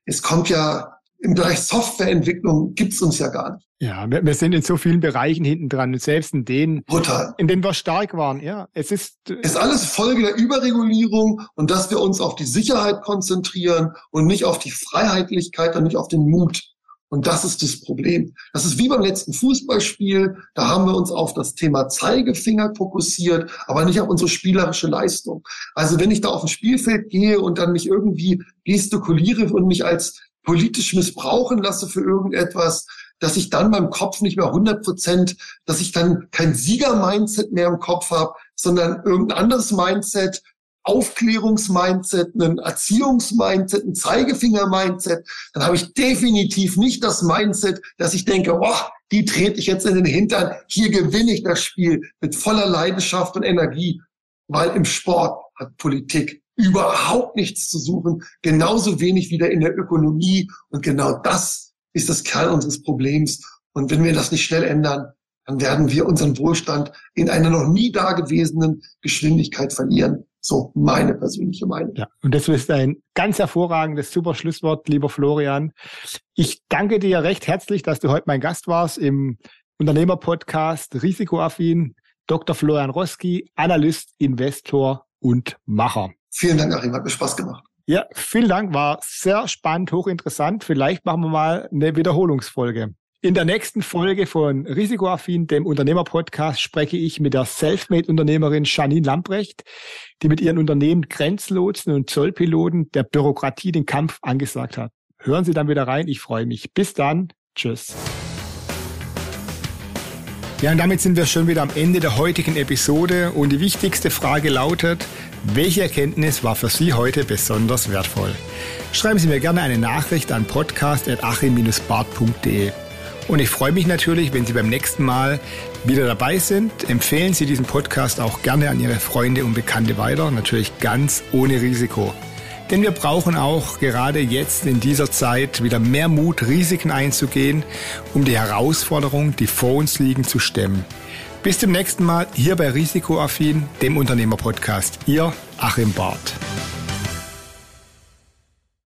Es kommt ja im Bereich Softwareentwicklung gibt's uns ja gar nicht. Ja, wir, wir, sind in so vielen Bereichen hinten dran und selbst in denen, Brutal. in denen wir stark waren. Ja, es ist. Es ist alles Folge der Überregulierung und dass wir uns auf die Sicherheit konzentrieren und nicht auf die Freiheitlichkeit und nicht auf den Mut. Und das ist das Problem. Das ist wie beim letzten Fußballspiel. Da haben wir uns auf das Thema Zeigefinger fokussiert, aber nicht auf unsere spielerische Leistung. Also wenn ich da auf ein Spielfeld gehe und dann mich irgendwie gestikuliere und mich als politisch missbrauchen lasse für irgendetwas, dass ich dann beim Kopf nicht mehr 100 Prozent, dass ich dann kein Sieger-Mindset mehr im Kopf habe, sondern irgendein anderes Mindset, Aufklärungsmindset, ein Erziehungsmindset, ein Zeigefinger-Mindset, dann habe ich definitiv nicht das Mindset, dass ich denke, boah, die trete ich jetzt in den Hintern, hier gewinne ich das Spiel mit voller Leidenschaft und Energie, weil im Sport hat Politik überhaupt nichts zu suchen, genauso wenig wie in der Ökonomie. Und genau das ist das Kern unseres Problems. Und wenn wir das nicht schnell ändern, dann werden wir unseren Wohlstand in einer noch nie dagewesenen Geschwindigkeit verlieren. So meine persönliche Meinung. Ja, und das ist ein ganz hervorragendes, super Schlusswort, lieber Florian. Ich danke dir recht herzlich, dass du heute mein Gast warst im Unternehmerpodcast Risikoaffin Dr. Florian Roski, Analyst, Investor und Macher. Vielen Dank, Achim, hat mir Spaß gemacht. Ja, vielen Dank, war sehr spannend, hochinteressant. Vielleicht machen wir mal eine Wiederholungsfolge. In der nächsten Folge von Risikoaffin, dem Unternehmerpodcast, spreche ich mit der Selfmade-Unternehmerin Janine Lamprecht, die mit ihren Unternehmen Grenzlotsen und Zollpiloten der Bürokratie den Kampf angesagt hat. Hören Sie dann wieder rein, ich freue mich. Bis dann, tschüss. Ja, und damit sind wir schon wieder am Ende der heutigen Episode und die wichtigste Frage lautet, welche Erkenntnis war für Sie heute besonders wertvoll? Schreiben Sie mir gerne eine Nachricht an podcast.achim-bart.de. Und ich freue mich natürlich, wenn Sie beim nächsten Mal wieder dabei sind. Empfehlen Sie diesen Podcast auch gerne an Ihre Freunde und Bekannte weiter, natürlich ganz ohne Risiko. Denn wir brauchen auch gerade jetzt in dieser Zeit wieder mehr Mut, Risiken einzugehen, um die Herausforderungen, die vor uns liegen, zu stemmen. Bis zum nächsten Mal hier bei Risikoaffin, dem Unternehmerpodcast. Ihr Achim Barth.